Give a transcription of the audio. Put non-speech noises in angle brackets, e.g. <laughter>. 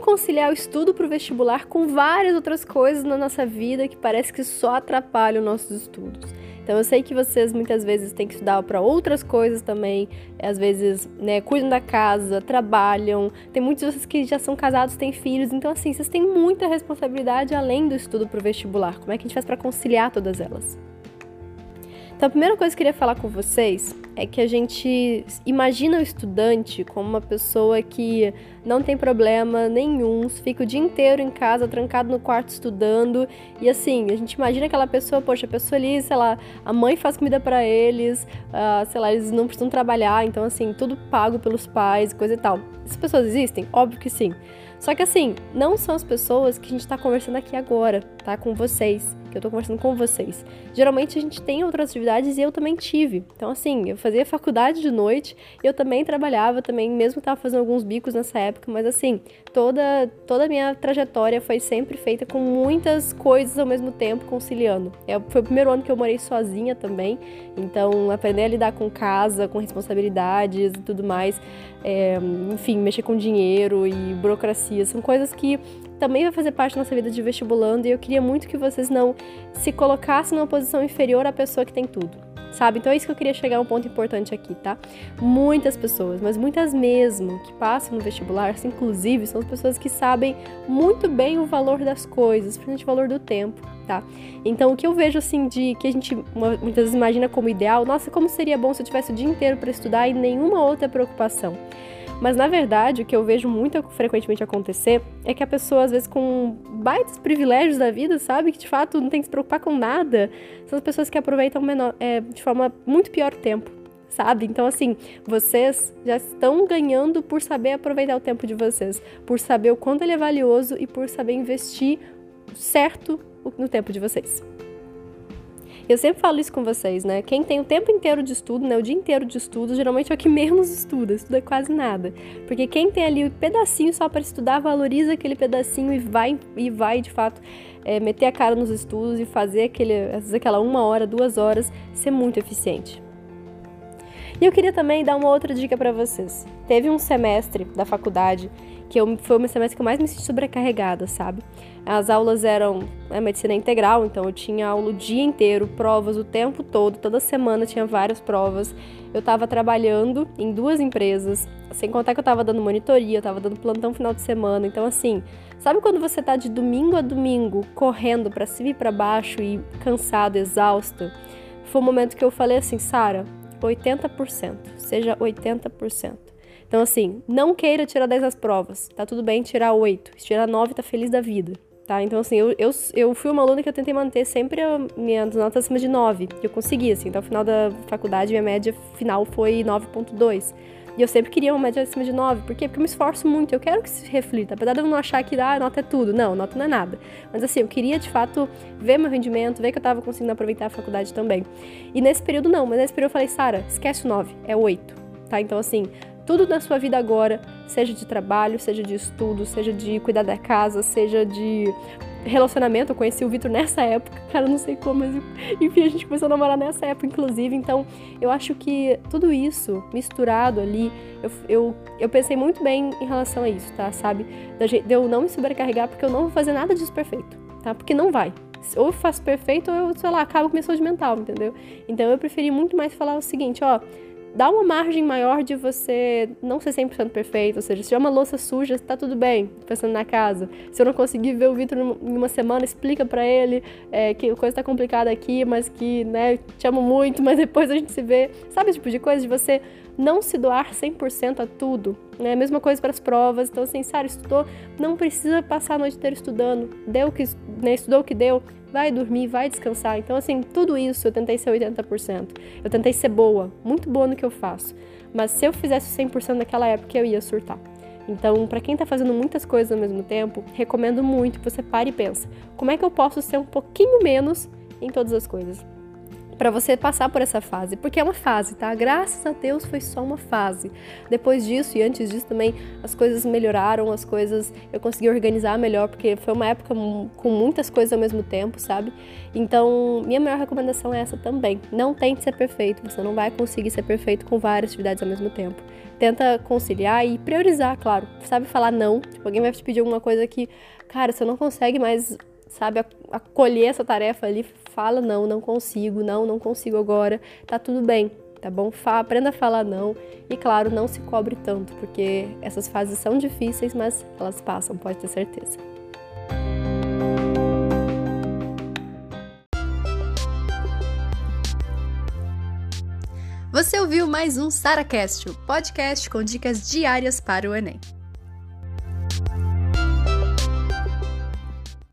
Conciliar o estudo para o vestibular com várias outras coisas na nossa vida que parece que só atrapalham nossos estudos? Então eu sei que vocês muitas vezes têm que estudar para outras coisas também, às vezes, né, cuidam da casa, trabalham. Tem muitos de vocês que já são casados, têm filhos, então assim, vocês têm muita responsabilidade além do estudo para o vestibular. Como é que a gente faz para conciliar todas elas? Então, a primeira coisa que eu queria falar com vocês é que a gente imagina o estudante como uma pessoa que não tem problema nenhum, fica o dia inteiro em casa, trancado no quarto estudando, e assim, a gente imagina aquela pessoa, poxa, a pessoa ali, sei lá, a mãe faz comida para eles, uh, sei lá, eles não precisam trabalhar, então assim, tudo pago pelos pais, coisa e tal. Essas pessoas existem? Óbvio que sim. Só que assim, não são as pessoas que a gente tá conversando aqui agora, tá? Com vocês que eu tô conversando com vocês. Geralmente a gente tem outras atividades e eu também tive. Então, assim, eu fazia faculdade de noite, eu também trabalhava, também, mesmo tava fazendo alguns bicos nessa época, mas assim, toda, toda a minha trajetória foi sempre feita com muitas coisas ao mesmo tempo, conciliando. É, foi o primeiro ano que eu morei sozinha também, então aprender a lidar com casa, com responsabilidades e tudo mais, é, enfim, mexer com dinheiro e burocracia, são coisas que também vai fazer parte da nossa vida de vestibulando e eu queria muito que vocês não se colocassem numa posição inferior à pessoa que tem tudo. Sabe? Então é isso que eu queria chegar a um ponto importante aqui, tá? Muitas pessoas, mas muitas mesmo, que passam no vestibular, inclusive, são as pessoas que sabem muito bem o valor das coisas, principalmente o valor do tempo, tá? Então o que eu vejo assim de que a gente muitas vezes imagina como ideal, nossa, como seria bom se eu tivesse o dia inteiro para estudar e nenhuma outra preocupação. Mas na verdade, o que eu vejo muito frequentemente acontecer é que a pessoa, às vezes, com baitos privilégios da vida, sabe? Que de fato não tem que se preocupar com nada, são as pessoas que aproveitam menor, é, de forma muito pior o tempo. Sabe? Então, assim, vocês já estão ganhando por saber aproveitar o tempo de vocês, por saber o quanto ele é valioso e por saber investir certo no tempo de vocês. Eu sempre falo isso com vocês, né? Quem tem o tempo inteiro de estudo, né? O dia inteiro de estudo, geralmente é o que <laughs> menos estuda, estuda quase nada. Porque quem tem ali o um pedacinho só para estudar, valoriza aquele pedacinho e vai, e vai de fato, é, meter a cara nos estudos e fazer aquele, aquela uma hora, duas horas, ser muito eficiente. E eu queria também dar uma outra dica para vocês. Teve um semestre da faculdade que eu, foi o semestre que eu mais me senti sobrecarregada, sabe? As aulas eram é, medicina integral, então eu tinha aula o dia inteiro, provas o tempo todo, toda semana tinha várias provas. Eu estava trabalhando em duas empresas, sem contar que eu estava dando monitoria, eu estava dando plantão final de semana. Então, assim, sabe quando você tá de domingo a domingo correndo para cima e para baixo e cansado, exausto? Foi o momento que eu falei assim, Sara, 80%, seja 80%. Então, assim, não queira tirar 10 das provas. Tá tudo bem tirar 8. Se tirar 9, tá feliz da vida. Tá? Então, assim, eu, eu, eu fui uma aluna que eu tentei manter sempre a minha nota acima de 9. E eu consegui, assim. Então, ao final da faculdade, minha média final foi 9,2. E eu sempre queria uma média acima de 9. Por quê? Porque eu me esforço muito. Eu quero que se reflita. Apesar de eu não achar que ah, nota é tudo. Não, nota não é nada. Mas assim, eu queria de fato ver meu rendimento, ver que eu tava conseguindo aproveitar a faculdade também. E nesse período não. Mas nesse período eu falei, Sara, esquece o 9. É 8. Tá? Então, assim, tudo na sua vida agora, seja de trabalho, seja de estudo, seja de cuidar da casa, seja de relacionamento. Eu conheci o Vitor nessa época, <laughs> cara, não sei como, mas enfim, a gente começou a namorar nessa época, inclusive. Então, eu acho que tudo isso misturado ali, eu, eu, eu pensei muito bem em relação a isso, tá? Sabe? De eu não me sobrecarregar, porque eu não vou fazer nada disso perfeito, tá? Porque não vai. Ou eu faço perfeito, ou eu, sei lá, acabo com minha saúde mental, entendeu? Então, eu preferi muito mais falar o seguinte, ó dá uma margem maior de você não ser 100% perfeito, ou seja, se tiver uma louça suja, tá tudo bem, pensando na casa. Se eu não conseguir ver o Vitor em uma semana, explica para ele é, que a coisa tá complicada aqui, mas que, né, te amo muito, <laughs> mas depois a gente se vê. Sabe esse tipo de coisa de você não se doar 100% a tudo, né? Mesma coisa para as provas. Então, assim, Sara, estudou, não precisa passar a noite inteira estudando. Deu que, né, estudou o que deu, vai dormir, vai descansar. Então, assim, tudo isso eu tentei ser 80%. Eu tentei ser boa, muito boa no que eu faço. Mas se eu fizesse 100% naquela época, eu ia surtar. Então, para quem está fazendo muitas coisas ao mesmo tempo, recomendo muito que você pare e pense: como é que eu posso ser um pouquinho menos em todas as coisas? Para você passar por essa fase, porque é uma fase, tá? Graças a Deus foi só uma fase. Depois disso e antes disso também as coisas melhoraram, as coisas eu consegui organizar melhor, porque foi uma época com muitas coisas ao mesmo tempo, sabe? Então, minha maior recomendação é essa também. Não tente ser perfeito, você não vai conseguir ser perfeito com várias atividades ao mesmo tempo. Tenta conciliar e priorizar, claro. Sabe falar não? Tipo, alguém vai te pedir alguma coisa que, cara, você não consegue mais sabe, acolher essa tarefa ali, fala não, não consigo, não, não consigo agora, tá tudo bem, tá bom? aprenda a falar não e, claro, não se cobre tanto, porque essas fases são difíceis, mas elas passam, pode ter certeza. Você ouviu mais um SaraCast, o podcast com dicas diárias para o Enem.